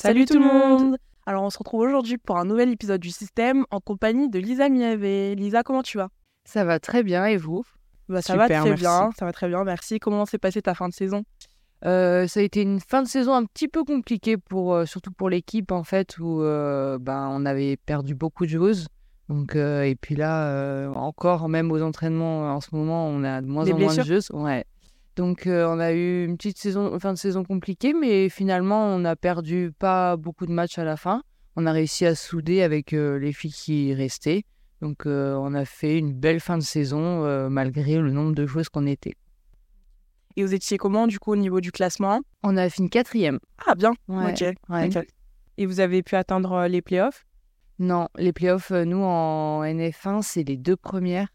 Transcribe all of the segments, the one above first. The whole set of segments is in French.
Salut tout le monde. Alors on se retrouve aujourd'hui pour un nouvel épisode du système en compagnie de Lisa Miavé. Lisa, comment tu vas? Ça va très bien et vous? Bah, Ça va très bien, ça va très bien, merci. Comment s'est passée ta fin de saison? Euh, ça a été une fin de saison un petit peu compliquée pour euh, surtout pour l'équipe en fait où euh, ben on avait perdu beaucoup de choses donc et puis là encore même aux entraînements en ce moment on a de moins en moins de choses ouais donc on a eu une petite saison fin de saison compliquée mais finalement on a perdu pas beaucoup de matchs à la fin. On a réussi à souder avec les filles qui restaient. Donc on a fait une belle fin de saison malgré le nombre de joueuses qu'on était. Et vous étiez comment, du coup, au niveau du classement On a fini quatrième. Ah, bien. ok. Et vous avez pu atteindre euh, les playoffs? Non, les playoffs, euh, nous, en NF1, c'est les deux premières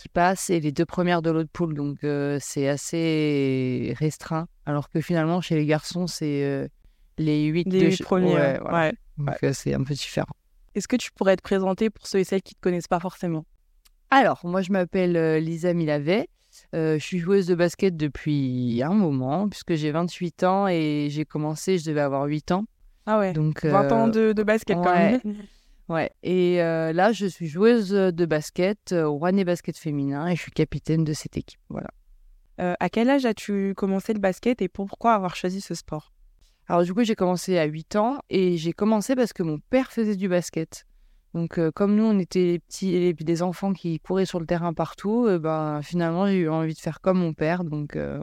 qui passent et les deux premières de l'autre poule. Donc, euh, c'est assez restreint. Alors que finalement, chez les garçons, c'est les huit, les premiers. Ouais, Donc, c'est un peu différent. Est-ce que tu pourrais te présenter pour ceux et celles qui ne te connaissent pas forcément? Alors, moi, je m'appelle Lisa Milavet. Euh, je suis joueuse de basket depuis un moment, puisque j'ai 28 ans et j'ai commencé, je devais avoir 8 ans. Ah ouais, donc, 20 ans euh, de, basket quand même. Ouais, et euh, là, je suis joueuse de basket au Rouennais Basket Féminin et je suis capitaine de cette équipe. Voilà. à quel âge as-tu commencé le basket et pourquoi avoir choisi ce sport? Alors, du coup, j'ai commencé à 8 ans et j'ai commencé parce que mon père faisait du basket. Donc, euh, comme nous, on était les petits, des enfants qui couraient sur le terrain partout, euh, ben, finalement, j'ai eu envie de faire comme mon père. Donc, euh,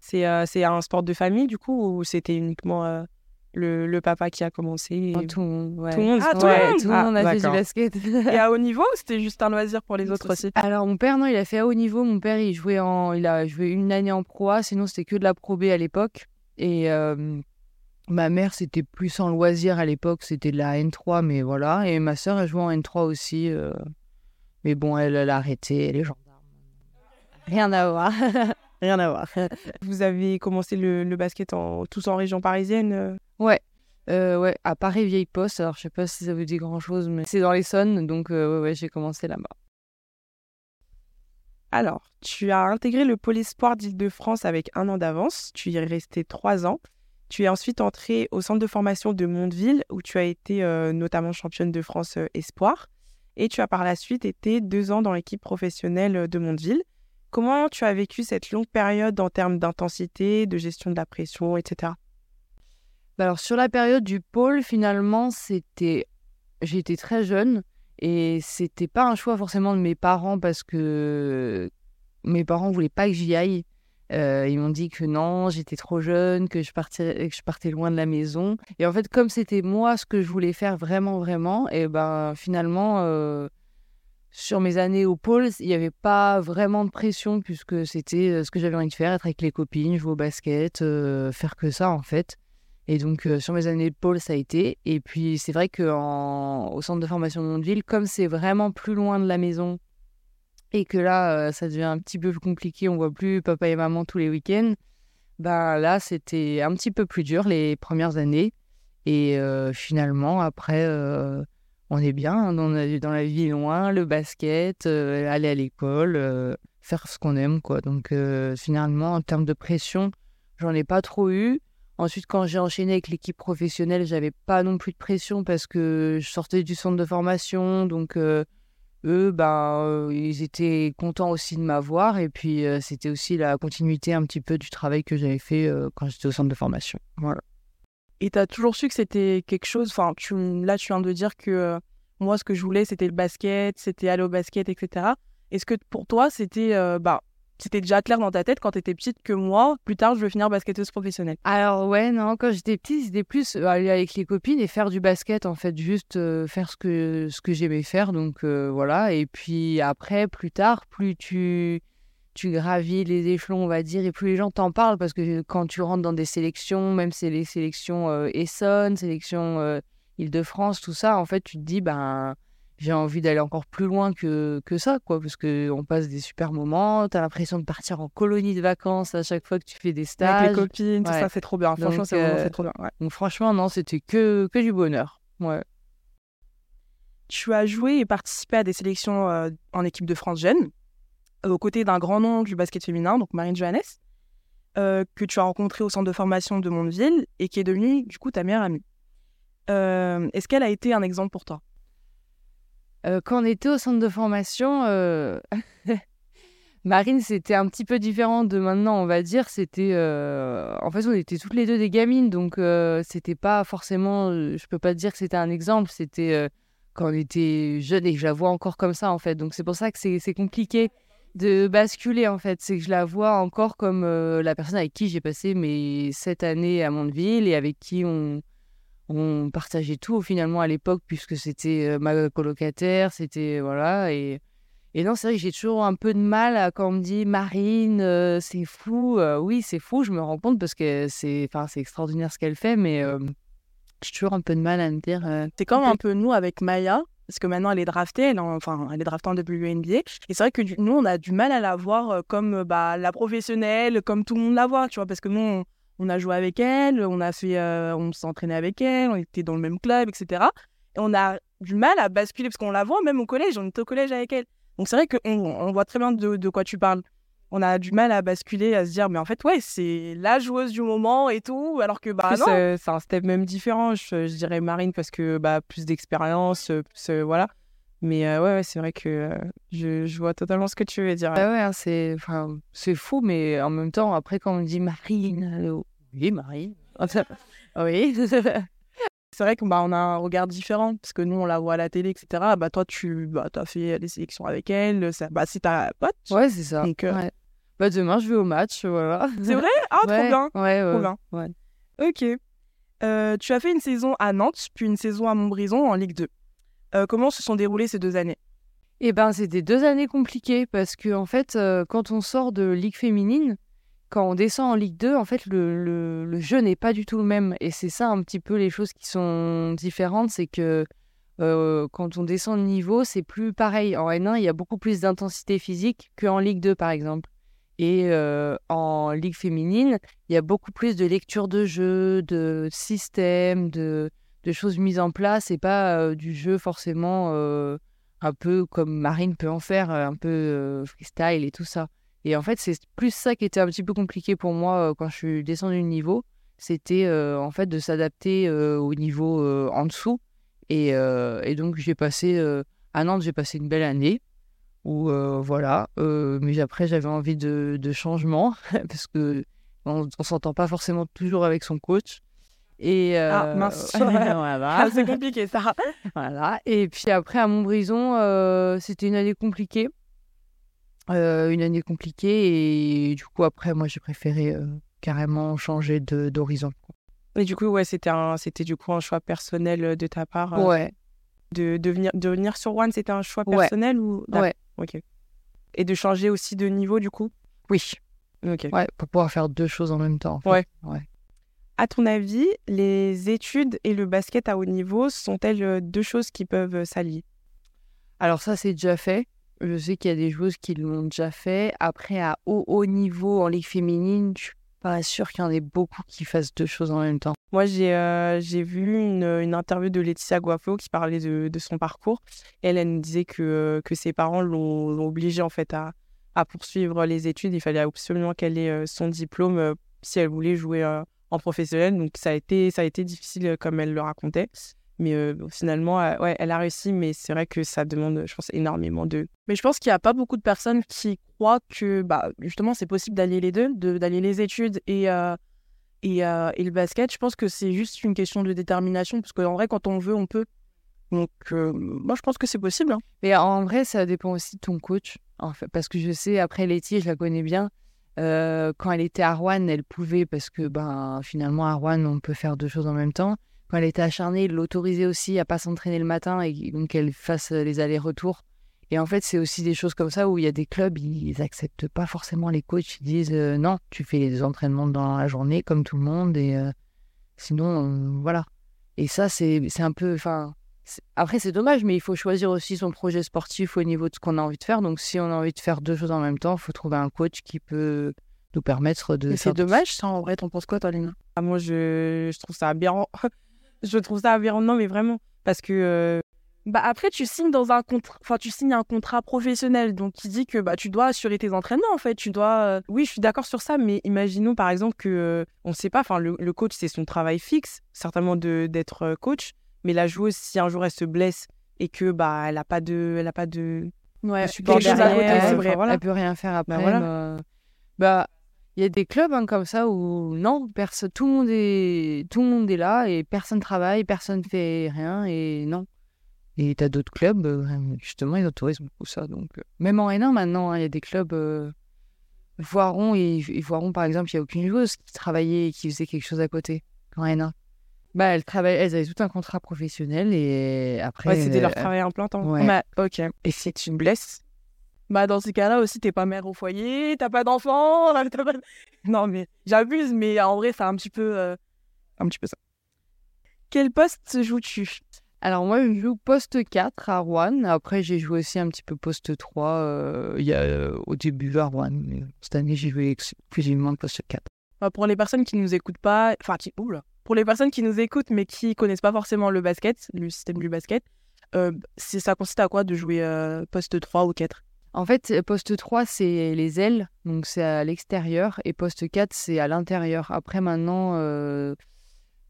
c'est, c'est un sport de famille, du coup, ou c'était uniquement le, le, papa qui a commencé Tout le monde, Tout le monde, ah, tout, le monde a fait du basket. et à haut niveau, ou c'était juste un loisir pour les autres aussi Alors, mon père, non, il a fait à haut niveau. Mon père, il jouait en, il a joué une année en Pro A, sinon c'était que de la Pro B à l'époque. Et Ma mère, c'était plus en loisir à l'époque, c'était de la N3, mais voilà. Et ma sœur, elle jouait en N3 aussi. Euh, mais bon, elle, a arrêté, elle est gendarme. Rien à voir. Rien à voir. Vous avez commencé le, basket en, tous en région parisienne euh Ouais. Euh, ouais, à Paris Vieille Poste. Alors, je sais pas si ça vous dit grand chose, mais c'est dans l'Essonne, donc ouais, ouais j'ai commencé là-bas. Alors, tu as intégré le pôle espoir d'Île-de-France avec un an d'avance. Tu y es resté trois ans. Tu es ensuite entrée au centre de formation de Mondeville, où tu as été euh, notamment championne de France euh, Espoir. Et tu as par la suite été deux ans dans l'équipe professionnelle euh, de Mondeville. Comment tu as vécu cette longue période en termes d'intensité, de gestion de la pression, etc. Alors sur la période du pôle, finalement, c'était, j'étais très jeune et c'était pas un choix forcément de mes parents parce que mes parents voulaient pas que j'y aille. Euh, ils m'ont dit que non, j'étais trop jeune, que je, partais, que je partais loin de la maison. Et en fait, comme c'était moi ce que je voulais faire vraiment, vraiment, et ben finalement, euh, sur mes années au pôle, il n'y avait pas vraiment de pression puisque c'était euh, ce que j'avais envie de faire, être avec les copines, jouer au basket, faire que ça en fait. Et donc, sur mes années de pôle, ça a été. Et puis, c'est vrai qu'au centre de formation de Mondeville, comme c'est vraiment plus loin de la maison et que là, euh, ça devient un petit peu plus compliqué, on voit plus papa et maman tous les week-ends, ben là, c'était un petit peu plus dur les premières années. Et euh, finalement, après, euh, on est bien hein, dans, dans, la vie loin, le basket, aller à l'école, faire ce qu'on aime, quoi. Donc finalement, en termes de pression, j'en ai pas trop eu. Ensuite, quand j'ai enchaîné avec l'équipe professionnelle, j'avais pas non plus de pression parce que je sortais du centre de formation, donc eux, ben, ils étaient contents aussi de m'avoir. Et puis, c'était aussi la continuité un petit peu du travail que j'avais fait quand j'étais au centre de formation. Voilà. Et tu as toujours su que c'était quelque chose. Enfin, tu, là, tu viens de dire que moi, ce que je voulais, c'était le basket, c'était aller au basket, etc. Est-ce que pour toi, c'était bah, c'était déjà clair dans ta tête quand tu étais petite que moi, plus tard, je veux finir basketteuse professionnelle? Alors ouais, non, quand j'étais petite, c'était plus euh, aller avec les copines et faire du basket, en fait, juste euh, faire ce que, ce que j'aimais faire, donc euh, voilà. Et puis après, plus tard, plus tu, tu gravis les échelons, on va dire, et plus les gens t'en parlent, parce que quand tu rentres dans des sélections, même c'est les sélections Essonne, sélections Île-de-France, tout ça, en fait, tu te dis, ben j'ai envie d'aller encore plus loin que, que ça, quoi, parce qu'on passe des super moments, tu as l'impression de partir en colonie de vacances à chaque fois que tu fais des stages. Avec les copines, tout ça, c'est trop bien. Franchement, c'est euh, trop bien. Donc franchement, non, c'était que, que du bonheur. Ouais. Tu as joué et participé à des sélections euh, en équipe de France jeune, aux côtés d'un grand nom du basket féminin, donc Marine Johannes, euh, que tu as rencontré au centre de formation de Mondeville et qui est devenue, du coup, ta meilleure amie. Euh, Est-ce qu'elle a été un exemple pour toi? Euh, quand on était au centre de formation, Marine, c'était un petit peu différent de maintenant, on va dire. C'était, en fait, on était toutes les deux des gamines, donc euh, c'était pas forcément. Je peux pas dire que c'était un exemple. C'était quand on était jeune et je la vois encore comme ça, en fait. Donc c'est pour ça que c'est compliqué de basculer, en fait. C'est que je la vois encore comme euh, la personne avec qui j'ai passé mes sept années à Mondeville et avec qui on on partageait tout finalement à l'époque puisque c'était euh, ma colocataire, c'était voilà et et non c'est vrai que j'ai toujours un peu de mal à, quand on me dit Marine euh, c'est fou oui c'est fou je me rends compte parce que c'est enfin c'est extraordinaire ce qu'elle fait mais j'ai toujours un peu de mal à me dire C'est comme un peu nous avec Maya, parce que maintenant elle est draftée, elle en- enfin elle est draftée en WNBA. Et c'est vrai que nous on a du mal à la voir euh, comme euh, bah, la professionnelle, comme tout le monde la voit, tu vois, parce que nous on, on a joué avec elle, on a fait, euh, on s'est entraîné avec elle, on était dans le même club, etc. Et on a du mal à basculer parce qu'on la voit même au collège, on était au collège avec elle. Donc c'est vrai qu'on on voit très bien de, de quoi tu parles. On a du mal à basculer, à se dire, mais en fait, ouais, c'est la joueuse du moment et tout, alors que bah Plus, non. euh, c'est un step même différent. Je, je dirais Marine parce que bah, plus d'expérience, euh, plus euh, voilà. Mais euh, ouais, ouais, c'est vrai que euh, je, je vois totalement ce que tu veux dire. ah ouais hein, c'est enfin c'est fou mais en même temps après quand on me dit Marine allô oui Marine oui C'est vrai qu'on bah, on a un regard différent parce que nous on la voit à la télé, etc. Bah toi tu bah, as fait des sélections avec elle, ça, bah c'est ta pote. ouais c'est ça Donc, euh, Ouais. Bah demain je vais au match voilà C'est vrai? Ah trop Ouais, bien. ouais, Trop bien. ouais. Ok. Euh, tu as fait une saison à Nantes, puis une saison à Montbrison en Ligue 2. Euh, comment se sont déroulées ces deux années? Eh ben, c'était deux années compliquées parce que en fait, euh, quand on sort de Ligue féminine, quand on descend en Ligue 2, en fait, le, le, le jeu n'est pas du tout le même. Et c'est ça un petit peu les choses qui sont différentes, c'est que quand on descend de niveau, c'est plus pareil. En N1, il y a beaucoup plus d'intensité physique qu'en Ligue 2, par exemple. Et euh, en Ligue féminine, il y a beaucoup plus de lecture de jeu, de système, de, choses mises en place et pas euh, du jeu forcément euh, un peu comme Marine peut en faire, un peu freestyle et tout ça. Et en fait, c'est plus ça qui était un petit peu compliqué pour moi quand je suis descendue de niveau. C'était en fait de s'adapter au niveau en dessous. Et, et donc, j'ai passé à Nantes, j'ai passé une belle année. Où euh, voilà, Euh, mais après j'avais envie de, de changement parce que on, on s'entend pas forcément toujours avec son coach. Et Ah, euh, mince. voilà. Ah, C'est compliqué ça. Voilà. Et puis après, à Montbrison, euh, c'était une année compliquée. Euh, une année compliquée. Et du coup, après, moi, j'ai préféré carrément changer de- d'horizon. Et du coup, ouais, c'était un, c'était du coup un choix personnel de ta part Ouais. de, de venir, de venir sur One. C'était un choix Ouais. personnel ou Ouais. Ok. Et de changer aussi de niveau du coup? Oui. Ok. Ouais, pour pouvoir faire deux choses en même temps. en fait. Ouais. Ouais. À ton avis, les études et le basket à haut niveau sont-elles euh, deux choses qui peuvent euh, s'allier? Alors, ça, c'est déjà fait. Je sais qu'il y a des joueuses qui l'ont déjà fait. Après, à haut, haut niveau, en ligue féminine, je suis pas sûre qu'il y en ait beaucoup qui fassent deux choses en même temps. Moi, j'ai euh, vu une, une interview de Laetitia Guafo qui parlait de, de son parcours. Elle, nous disait que, que ses parents l'ont obligée en fait à, à poursuivre les études. Il fallait absolument qu'elle ait euh, son diplôme euh, si elle voulait jouer en professionnel. Donc ça a été, ça a été difficile comme elle le racontait. Mais euh, finalement, euh, ouais, elle a réussi, mais c'est vrai que ça demande, je pense, énormément de... Mais je pense qu'il n'y a pas beaucoup de personnes qui croient que, bah, justement, c'est possible d'allier les deux, de- d'allier les études et, euh, et, le basket. Je pense que c'est juste une question de détermination, parce qu'en vrai, quand on veut, on peut. Donc, moi, je pense que c'est possible. hein. Mais en vrai, ça dépend aussi de ton coach. Parce que je sais, après Letty, je la connais bien. quand elle était à Rouen, elle pouvait, parce que ben, finalement, à Rouen, on peut faire deux choses en même temps. Quand elle était acharnée, il l'autorisait aussi à pas s'entraîner le matin et donc qu'elle fasse les allers-retours. Et en fait, c'est aussi des choses comme ça où il y a des clubs, ils acceptent pas forcément les coachs. Ils disent euh, non, tu fais les entraînements dans la journée comme tout le monde et euh, sinon, euh, voilà. Et ça, c'est c'est un peu. Enfin, après, c'est dommage, mais il faut choisir aussi son projet sportif au niveau de ce qu'on a envie de faire. Donc, si on a envie de faire deux choses en même temps, il faut trouver un coach qui peut nous permettre de. C'est dommage, ça, en vrai. T'en penses quoi, toi, Léna ah, Moi, je, je trouve ça aberrant. Je trouve ça aberrant, non, mais vraiment. Parce que... euh, Bah après, tu signes dans un contrat, enfin, tu signes un contrat professionnel, donc qui dit que bah tu dois assurer tes entraînements en fait. Tu dois, euh, oui, je suis d'accord sur ça, mais imaginons par exemple que, euh, on sait pas, enfin, le, le coach c'est son travail fixe, certainement de d'être coach, Mais la joueuse, si un jour elle se blesse et que bah elle a pas de, elle a pas de, ouais, support derrière, c'est vrai. Elle peut rien faire après. Bah, voilà. bah il y a des clubs hein, comme ça où non, personne, tout le monde est, tout le monde est là et personne travaille, personne fait rien et non. Et tu as d'autres clubs, euh, justement, ils autorisent beaucoup ça. Donc, euh, même en N1 maintenant, hein, il y a des clubs. Euh, Voiron, et, Voiron, par exemple, il n'y a aucune joueuse qui travaillait et qui faisait quelque chose à côté en N1. Bah, elles, elles avaient tout un contrat professionnel et après. Ouais, c'était leur travail en plein temps. Ouais. Bah, ok. Et si tu me blesses bah dans ces cas-là aussi, t'es pas mère au foyer, t'as pas d'enfant, pas... Non mais j'abuse, mais en vrai, c'est un petit peu, un petit peu ça. Quel poste joues-tu? Alors moi, je joue poste 4 à Rouen. Après, j'ai joué aussi un petit peu poste 3 euh, il y a, euh, au début à Rouen. cette année, j'ai joué exclusivement poste 4. Bah, pour les personnes qui nous écoutent pas, enfin, qui, oula, pour les personnes qui nous écoutent mais qui connaissent pas forcément le basket, le système du basket, euh, ça consiste à quoi de jouer euh, poste 3 ou 4 En fait, poste 3, c'est les ailes, donc c'est à l'extérieur, et poste 4, c'est à l'intérieur. Après, maintenant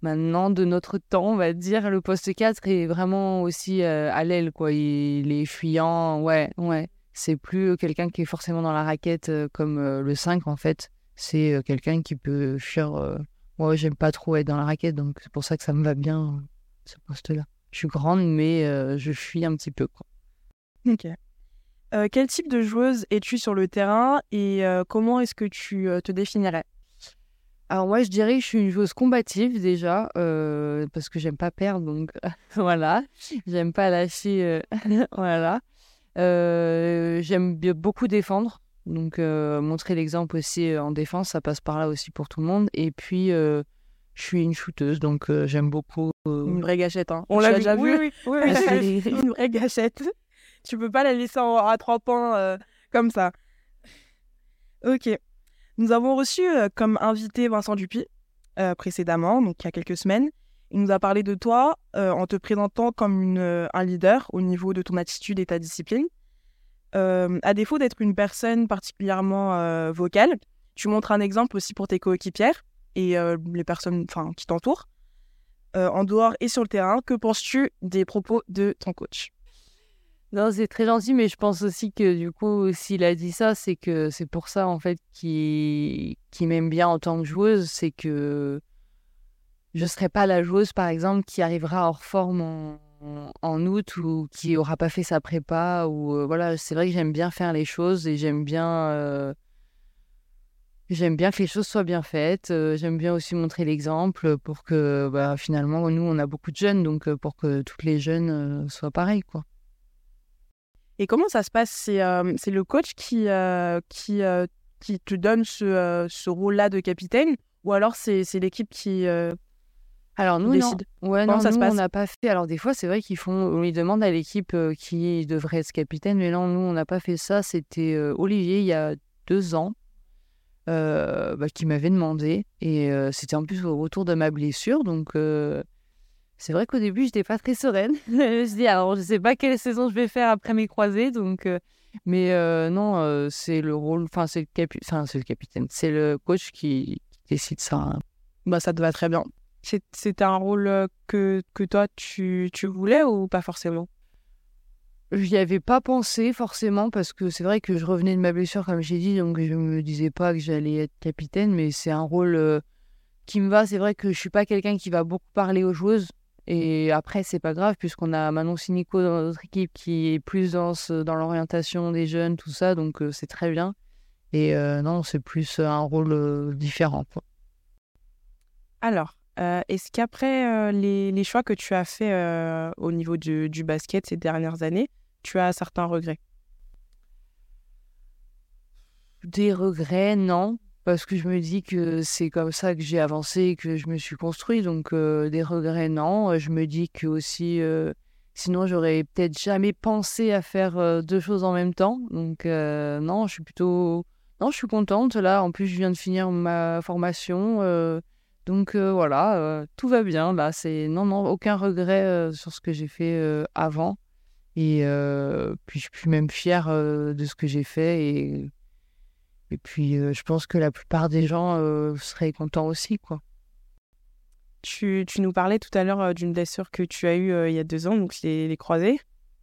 maintenant de notre temps, on va dire. Le poste 4 est vraiment aussi euh, à l'aile, quoi. Il est fuyant, ouais, ouais. C'est plus quelqu'un qui est forcément dans la raquette euh, comme euh, le 5, en fait. C'est quelqu'un qui peut fuir. Moi, j'aime pas trop être dans la raquette, donc c'est pour ça que ça me va bien, ce poste-là. Je suis grande, mais je fuis un petit peu, quoi. Ok. Quel type de joueuse es-tu sur le terrain et comment est-ce que tu te définirais? Alors moi, je dirais que je suis une joueuse combative déjà, euh, parce que j'aime pas perdre, donc voilà. J'aime pas lâcher, euh, voilà. Euh, j'aime beaucoup défendre, donc montrer l'exemple aussi en défense, ça passe par là aussi pour tout le monde. Et puis, je suis une shooteuse, donc j'aime beaucoup. Une vraie gâchette, hein. On l'a déjà vu? Oui, oui, oui. une vraie gâchette. Tu peux pas la laisser à trois points comme ça. Ok. Nous avons reçu euh, comme invité Vincent Dupuis euh, précédemment, donc il y a quelques semaines. Il nous a parlé de toi euh, en te présentant comme un leader au niveau de ton attitude et ta discipline. à défaut d'être une personne particulièrement vocale, tu montres un exemple aussi pour tes coéquipières et les personnes qui t'entourent. en dehors et sur le terrain, que penses-tu des propos de ton coach? Non, c'est très gentil, mais je pense aussi que du coup, s'il a dit ça, c'est que c'est pour ça en fait qu'il m'aime bien en tant que joueuse, c'est que je ne serai pas la joueuse, par exemple, qui arrivera hors forme en, août ou qui aura pas fait sa prépa ou euh, voilà. C'est vrai que j'aime bien faire les choses et j'aime bien euh, j'aime bien que les choses soient bien faites. Euh, j'aime bien aussi montrer l'exemple pour que bah, finalement nous on a beaucoup de jeunes, donc pour que toutes les jeunes soient pareilles quoi. Et comment ça se passe? C'est euh, le coach qui, euh, qui, euh, qui te donne ce, ce rôle-là de capitaine? Ou alors c'est l'équipe qui alors nous décide? Ouais, non, ça nous, se passe? on n'a pas fait. Alors des fois, c'est vrai qu'ils font. On lui demande à l'équipe qui devrait être capitaine, mais non, nous, on n'a pas fait ça. C'était Olivier il y a deux ans. bah, qui m'avait demandé et c'était en plus au retour de ma blessure donc c'est vrai qu'au début, j'étais pas très sereine. je me suis dit, alors, je sais pas quelle saison je vais faire après mes croisés, donc. Euh, mais euh, non, euh, c'est le rôle, enfin, c'est le, capi... le capitaine, c'est le coach qui, décide ça. Hein. Bah, ça te va très bien. C'était un rôle que, que toi, tu, tu voulais ou pas forcément? J'y avais pas pensé forcément parce que c'est vrai que je revenais de ma blessure, comme j'ai dit, donc je me disais pas que j'allais être capitaine, mais c'est un rôle qui me va. C'est vrai que je suis pas quelqu'un qui va beaucoup parler aux joueuses. Et après, c'est pas grave, puisqu'on a Manon Sinico dans notre équipe qui est plus dans, dans l'orientation des jeunes, tout ça, donc euh, c'est très bien. Et euh, non, c'est plus un rôle euh, différent. Alors, est-ce qu'après les, les, choix que tu as fait au niveau du, du basket ces dernières années, tu as certains regrets? Des regrets, non parce que je me dis que c'est comme ça que j'ai avancé que je me suis construit. Donc, euh, des regrets, non. Je me dis que aussi, euh, sinon, j'aurais peut-être jamais pensé à faire euh, deux choses en même temps. Donc, non, je suis plutôt. Non, je suis contente. Là, en plus, je viens de finir ma formation. donc, voilà, tout va bien. Là, c'est. Non, non, aucun regret sur ce que j'ai fait avant. Et puis, je suis même fière de ce que j'ai fait. Et et puis, euh, je pense que la plupart des gens euh, seraient contents aussi, quoi. Tu, tu, nous parlais tout à l'heure d'une blessure que tu as eue il y a deux ans, donc les, les croisés.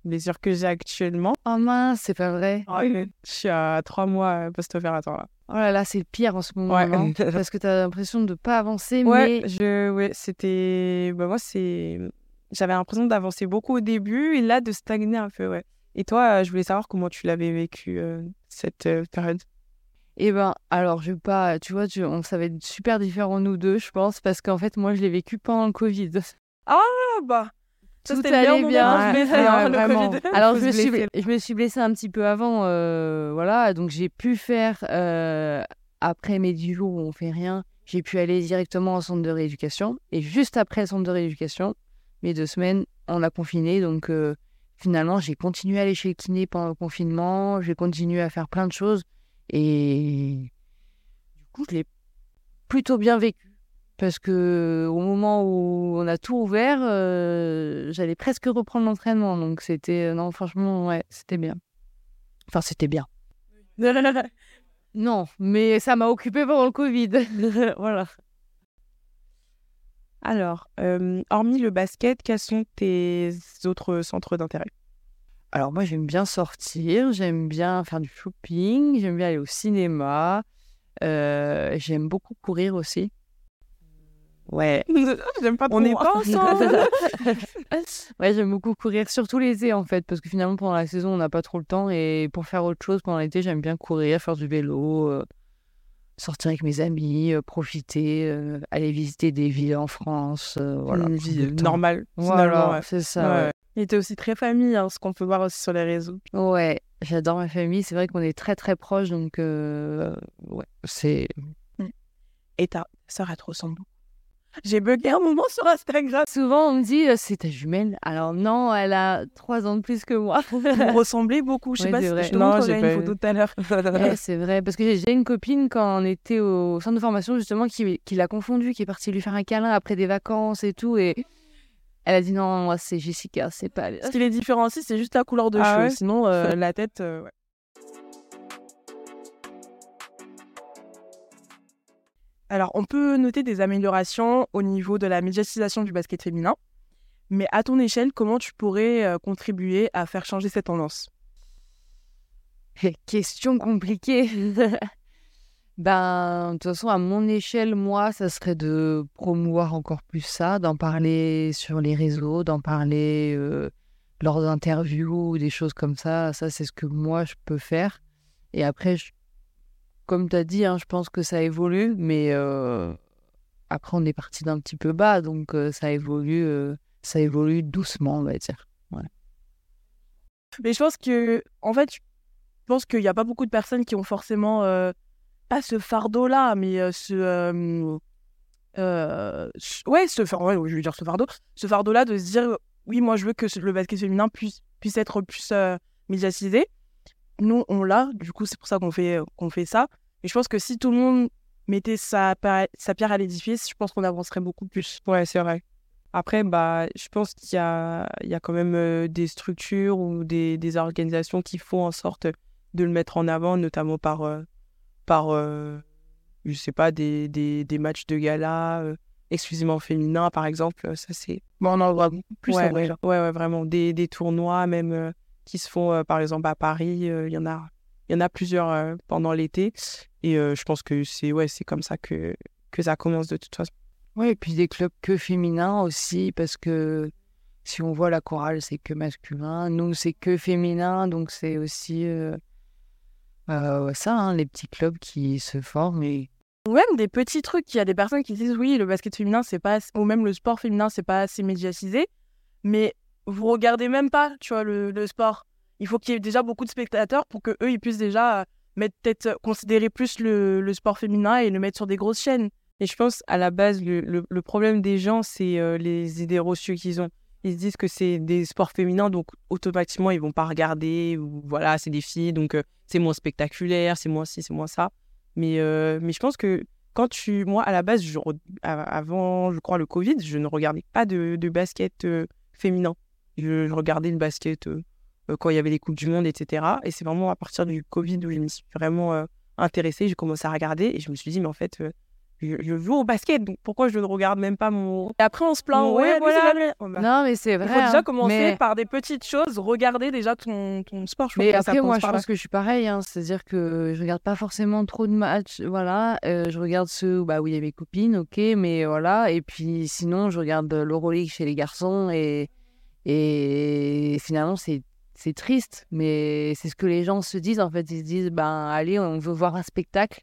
Blessure que j'ai actuellement. Oh mince, c'est pas vrai. Oh, je suis à trois mois post-opératoire là. Oh là là, c'est le pire en ce moment. Ouais. parce que tu as l'impression de ne pas avancer. Ouais, mais... je, ouais, c'était. Bah, moi, c'est. J'avais l'impression d'avancer beaucoup au début et là de stagner un peu, ouais. Et toi, je voulais savoir comment tu l'avais vécu cette période. Eh ben, alors, je vais pas, tu vois, on, ça va être super différent nous deux, je pense, parce qu'en fait, moi, je l'ai vécu pendant le Covid. Ah, bah, tout allait bien. Ouais, Alors, je me, suis, je me suis blessée un petit peu avant, euh, voilà, donc j'ai pu faire, euh, après mes 10 jours où on fait rien, j'ai pu aller directement au centre de rééducation. Et juste après le centre de rééducation, mes deux semaines, on a confiné, donc euh, finalement, j'ai continué à aller chez le kiné pendant le confinement, j'ai continué à faire plein de choses. Et du coup, je l'ai plutôt bien vécu. Parce que au moment où on a tout ouvert, euh, j'allais presque reprendre l'entraînement. Donc c'était. Euh, non, franchement, ouais, c'était bien. Enfin, c'était bien. non, mais ça m'a occupé pendant le Covid. voilà. Alors, euh, hormis le basket, quels sont tes autres centres d'intérêt? Alors moi j'aime bien sortir, j'aime bien faire du shopping, j'aime bien aller au cinéma, euh, j'aime beaucoup courir aussi. Ouais. j'aime pas trop. On n'est pas ensemble. ouais, j'aime beaucoup courir, surtout l'été en fait, parce que finalement pendant la saison on n'a pas trop le temps et pour faire autre chose pendant l'été j'aime bien courir, faire du vélo, euh, sortir avec mes amis, euh, profiter, aller visiter des villes en France. voilà. Une vie normale. Voilà, c'est ça. Ouais. Il était aussi très famille, hein, ce qu'on peut voir aussi sur les réseaux. Ouais, j'adore ma famille. C'est vrai qu'on est très très proches, donc euh, ouais, c'est. Mm. Et ta sœur, elle te ressemble beaucoup. J'ai bugué un moment sur Instagram. Souvent, on me dit, euh, c'est ta jumelle. Alors non, elle a trois ans de plus que moi. Vous ressemblez beaucoup. Je sais pas si je te non, j'ai une photo tout à l'heure. c'est vrai, parce que j'ai une copine quand on était au centre de formation justement qui, qui l'a confondu, qui est partie lui faire un câlin après des vacances et tout, et elle a dit non, moi c'est Jessica, c'est pas. Ce qui les différencie, c'est juste la couleur de ah cheveux. Sinon, euh, la tête, euh, ouais. Alors, on peut noter des améliorations au niveau de la médiatisation du basket féminin. Mais à ton échelle, comment tu pourrais euh, contribuer à faire changer cette tendance? Question compliquée. Ben, de toute façon, à mon échelle, moi, ça serait de promouvoir encore plus ça, d'en parler sur les réseaux, d'en parler euh, lors d'interviews ou des choses comme ça. Ça, c'est ce que moi, je peux faire. Et après, comme tu as dit, hein, je pense que ça évolue, mais euh, après, on est parti d'un petit peu bas, donc euh, ça évolue ça évolue doucement, on va dire. Mais je pense que, en fait, je pense qu'il n'y a pas beaucoup de personnes qui ont forcément pas ce fardeau-là, mais euh, ce. Euh, euh, ouais, ce, je veux dire ce fardeau. Ce fardeau-là de se dire, oui, moi, je veux que le basket féminin puisse, puisse être plus médiatisé. Nous, on l'a, du coup, c'est pour ça qu'on fait, qu'on fait ça. Et je pense que si tout le monde mettait sa, sa pierre à l'édifice, je pense qu'on avancerait beaucoup plus. Ouais, c'est vrai. Après, bah, je pense qu'il y a, il y a quand même des structures ou des, des, organisations qui font en sorte de le mettre en avant, notamment par, par, euh, je sais pas, des, des, des, matchs de gala euh, exclusivement féminins, par exemple. Euh, ça, c'est. Bon, on en voit beaucoup plus ouais, en vrai. Ouais, ouais, vraiment. Des, des tournois, même, qui se font, par exemple, à Paris. Il y en a. Il y en a plusieurs pendant l'été. Et je pense que c'est ouais, comme ça que, que ça commence de toute façon. Oui, et puis des clubs que féminins aussi, parce que si on voit la chorale, c'est que masculin. Nous, c'est que féminin, donc c'est aussi euh, ça, hein, les petits clubs qui se forment et ou même des petits trucs. Il y a des personnes qui disent oui, le basket féminin, c'est pas, ou même le sport féminin, c'est pas assez médiatisé. Mais vous regardez même pas, tu vois, le, sport. Il faut qu'il y ait déjà beaucoup de spectateurs pour que eux, ils puissent déjà mettre peut-être considérer plus le, le, sport féminin et le mettre sur des grosses chaînes. Et je pense à la base, le, le, problème des gens, c'est euh, les idées reçues qu'ils ont ils se disent que c'est des sports féminins, donc automatiquement, ils vont pas regarder, voilà, c'est des filles, donc c'est moins spectaculaire, c'est moins ci, c'est moins ça. Mais, mais je pense que quand tu. Moi, à la base, je, avant, je crois, le Covid, je ne regardais pas de, basket féminin. Je, regardais le basket quand il y avait les Coupes du Monde, etc. Et c'est vraiment à partir du Covid où je me suis vraiment intéressée, j'ai commencé à regarder et je me suis dit, mais en fait, je, joue au basket, donc pourquoi je ne regarde même pas mon. Et après, on se plaint, ouais, voilà. Non, mais c'est vrai. Il faut déjà hein, commencer mais... par des petites choses, regarder déjà ton, ton sport. Je mais après, ça moi, je pense que je suis pareil, hein, c'est-à-dire que je regarde pas forcément trop de matchs, voilà. Euh, je regarde ceux bah, où il y a mes copines, ok, mais voilà. Et puis sinon, je regarde l'Euroleague chez les garçons et, et finalement, c'est c'est triste, mais c'est ce que les gens se disent en fait. Ils se disent, ben allez, on veut voir un spectacle,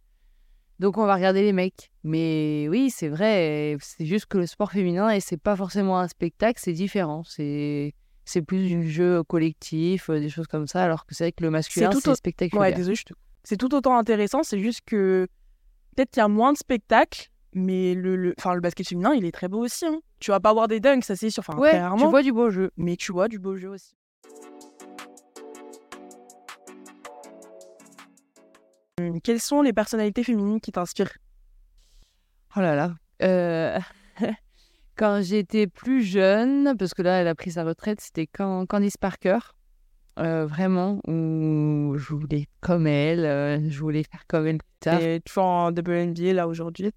donc on va regarder les mecs. Mais oui, c'est vrai, c'est juste que le sport féminin, et c'est pas forcément un spectacle, c'est différent. C'est c'est plus du jeu collectif, euh, des choses comme ça, alors que c'est vrai que le masculin, tout c'est au- spectaculaire. Ouais, désolé, je te... c'est tout autant intéressant. C'est juste que peut-être qu'il y a moins de spectacles, mais le, le... Enfin, le basket féminin, il est très beau aussi. Hein. Tu vas pas avoir des dunks, ça c'est sûr. Enfin, ouais, tu vois du beau jeu. Mais tu vois du beau jeu aussi. Quelles sont les personnalités féminines qui t'inspirent? Oh là là. Euh, Quand j'étais plus jeune, parce que là, elle a pris sa retraite, c'était quand Candice Parker. Euh, vraiment, où je voulais comme elle, euh, je voulais faire comme elle plus tard. Et toujours en WNBA là aujourd'hui?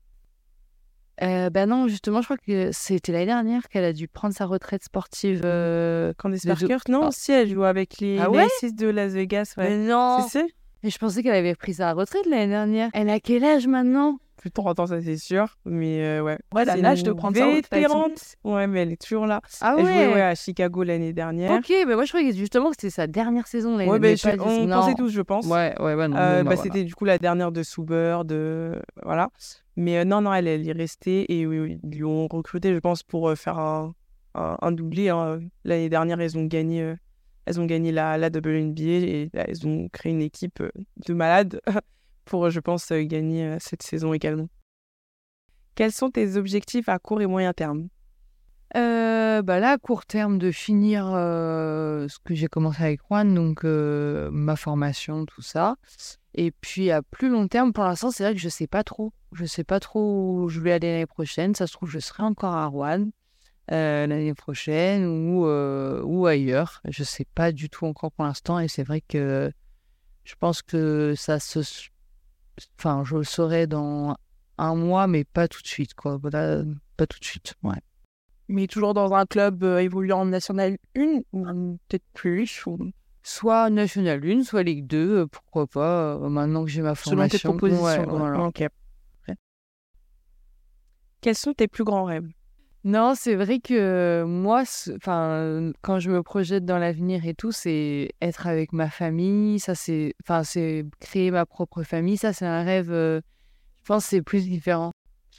Ben non, justement, je crois que c'était l'année dernière qu'elle a dû prendre sa retraite sportive. Candice Les Parker, non, Ah. si elle joue avec les, Ah les ouais? Aces de Las Vegas. Ouais. Mais non si. Et je pensais qu'elle avait pris sa retraite l'année dernière. Elle a quel âge maintenant? Plus de 30 ans, ça c'est sûr. Mais euh, ouais. Ouais, elle a C'est l'âge de prendre sa. Ouais, mais elle est toujours là. Ah elle ouais, jouait ouais, à Chicago l'année dernière. Ok, mais moi je croyais que justement que c'était sa dernière saison l'année Ouais, mais ben, je- pas- on non. pensait tous, je pense. Ouais, ouais, ouais, non. Euh, bah, voilà. C'était du coup la dernière de Souber, de... voilà. Mais euh, non, non, elle, elle est restée et oui, oui, ils lui ont recruté, je pense, pour euh, faire un, un, un doublé. hein. L'année dernière, elles ont gagné, euh, elles ont gagné la, la WNBA et elles ont créé une équipe euh, de malades pour, je pense, euh, gagner euh, cette saison également. Quels sont tes objectifs à court et moyen terme? Bah là, à court terme, de finir ce que j'ai commencé avec Juan, donc ma formation, tout ça. Et puis à plus long terme, pour l'instant, c'est vrai que je sais pas trop. Je sais pas trop où je vais aller l'année prochaine. Ça se trouve, je serai encore à Rouen euh, l'année prochaine ou, euh, ou ailleurs. Je sais pas du tout encore pour l'instant. Et c'est vrai que je pense que ça se. Enfin, je le saurai dans un mois, mais pas tout de suite, quoi. Voilà, pas tout de suite, ouais. Mais toujours dans un club euh, évoluant en National 1 ou peut-être plus ou... soit National 1, soit Ligue 2, euh, pourquoi pas, maintenant que j'ai ma selon tes formation. propositions. Ouais, ouais. voilà. Quels sont tes plus grands rêves? Non, c'est vrai que moi, enfin, quand je me projette dans l'avenir et tout, c'est être avec ma famille, ça c'est, enfin, c'est créer ma propre famille, ça c'est un rêve, euh, je pense que c'est plus différent.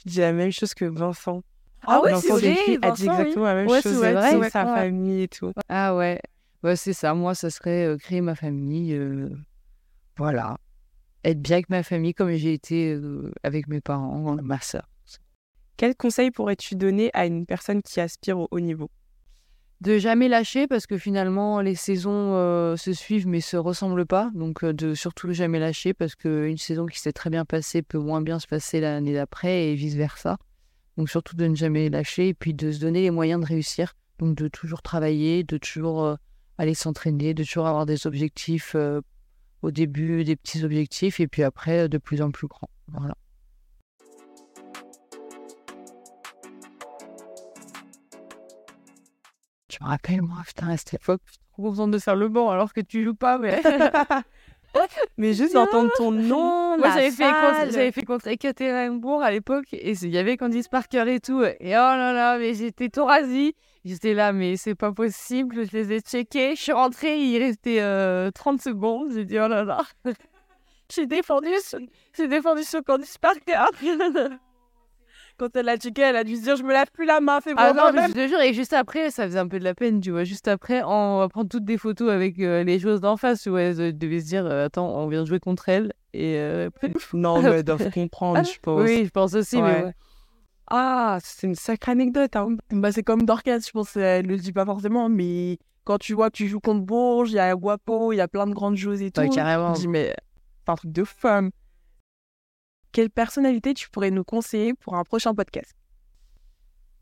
Je dis la même chose que Vincent. Ah ouais, Vincent c'est vrai, dit Vincent, oui. exactement la même Ouais, chose. c'est vrai, sa vrai. famille et tout. Ah ouais, ouais, c'est ça, moi, ça serait euh, créer ma famille, euh, voilà, être bien avec ma famille comme j'ai été euh, avec mes parents, ma soeur. Quel conseil pourrais-tu donner à une personne qui aspire au haut niveau? De jamais lâcher parce que finalement les saisons euh, se suivent mais se ressemblent pas. Donc euh, de surtout jamais lâcher parce qu'une saison qui s'est très bien passée peut moins bien se passer l'année d'après et vice versa. Donc surtout de ne jamais lâcher et puis de se donner les moyens de réussir. Donc de toujours travailler de toujours euh, aller s'entraîner de toujours avoir des objectifs au début des petits objectifs et puis après de plus en plus grands. Voilà me rappelle, moi, putain, à cette époque, je trop contente de faire le banc alors que tu joues pas, mais. Mais juste d'entendre ton nom, Moi, j'avais fait, contre, j'avais fait contre Ekaterinbourg à l'époque, et il y avait Candice Parker et tout, et oh là là, mais j'étais rasée. J'étais là, mais c'est pas possible, je les ai checkés. Je suis rentrée, il restait euh, 30 secondes, j'ai dit oh là là. j'ai défendu, j'ai défendu ce Candice Parker. Quand elle a checké, elle a dû se dire Je me lave plus la main, fais Ah non, mais je te jure, et juste après, ça faisait un peu de la peine, tu vois. Juste après, on va prendre toutes des photos avec euh, les joueuses d'en face, tu vois. Elles devaient se dire, euh, attends, on vient jouer contre elle. Et euh, Non, mais elles doivent comprendre, je pense. oui, je pense aussi, mais Ouais. Ah, c'est une sacrée anecdote. Hein. Bah, c'est comme Dorcas, je pense. Elle le dit pas forcément, mais quand tu vois que tu joues contre Bourges, il y a Guapo, il y a plein de grandes joueuses et tout. Ouais, carrément. Tu te dis, mais c'est un truc de femme. Quelle personnalité tu pourrais nous conseiller pour un prochain podcast?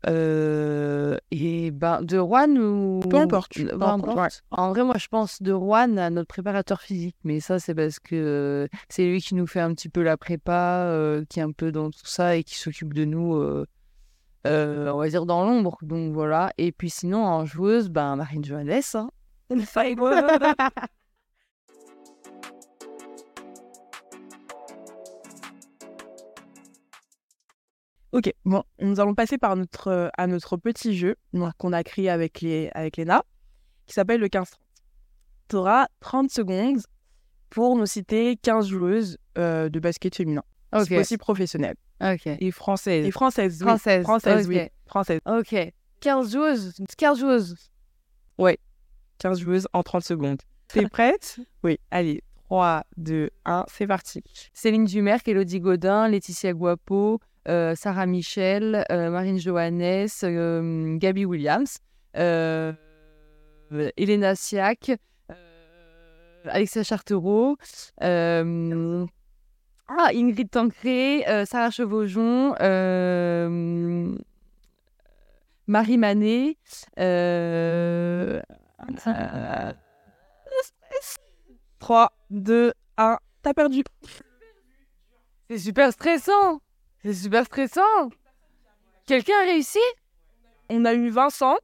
Euh, et ben, de Juan ou. Peu importe. Peu importe. En vrai, moi, je pense de Juan à notre préparateur physique. Mais ça, c'est parce que c'est lui qui nous fait un petit peu la prépa, euh, qui est un peu dans tout ça et qui s'occupe de nous, euh, on va dire, dans l'ombre. Donc voilà. Et puis sinon, en joueuse, ben, Marine Johannes. Hein. Ok, bon, nous allons passer par notre, euh, à notre petit jeu qu'on a créé avec, les, avec Léna, qui s'appelle le 15-30. Tu auras 30 secondes pour nous citer 15 joueuses euh, de basket féminin. Ok. aussi professionnelles. Ok. Et françaises. Et françaises, oui. Française. Françaises, ok. oui. Françaises. Ok. 15 joueuses. 15 joueuses. 15 joueuses en 30 secondes. T'es prête? Oui. Allez, 3, 2, 1, c'est parti. Céline Dumerc, Elodie Godin, Laetitia Guapo, Sarah Michel, euh, Marine Johannes, euh, Gabi Williams, euh, Elena Siak, euh, Alexia Chartereau, euh, ah, Ingrid Tancré, euh, Sarah Chevaujon, euh, Marie Manet, euh, euh, 3, 2, 1, t'as perdu. c'est super stressant. C'est super stressant. Quelqu'un a réussi? On a eu Vincent.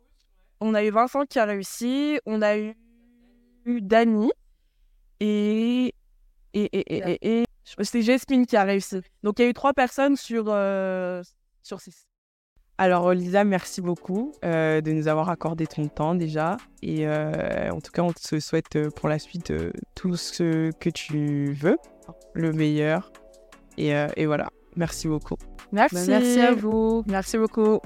On a eu Vincent qui a réussi. On a eu, eu Dani. Et. Et, et, et, et, et- c'est Jasmine qui a réussi. Donc il y a eu trois personnes sur, euh, sur six. Alors Lisa, merci beaucoup euh, de nous avoir accordé ton temps déjà. Et euh, en tout cas, on te souhaite pour la suite tout ce que tu veux, le meilleur. Et, et voilà, merci beaucoup. Bah, Merci à vous. Merci beaucoup.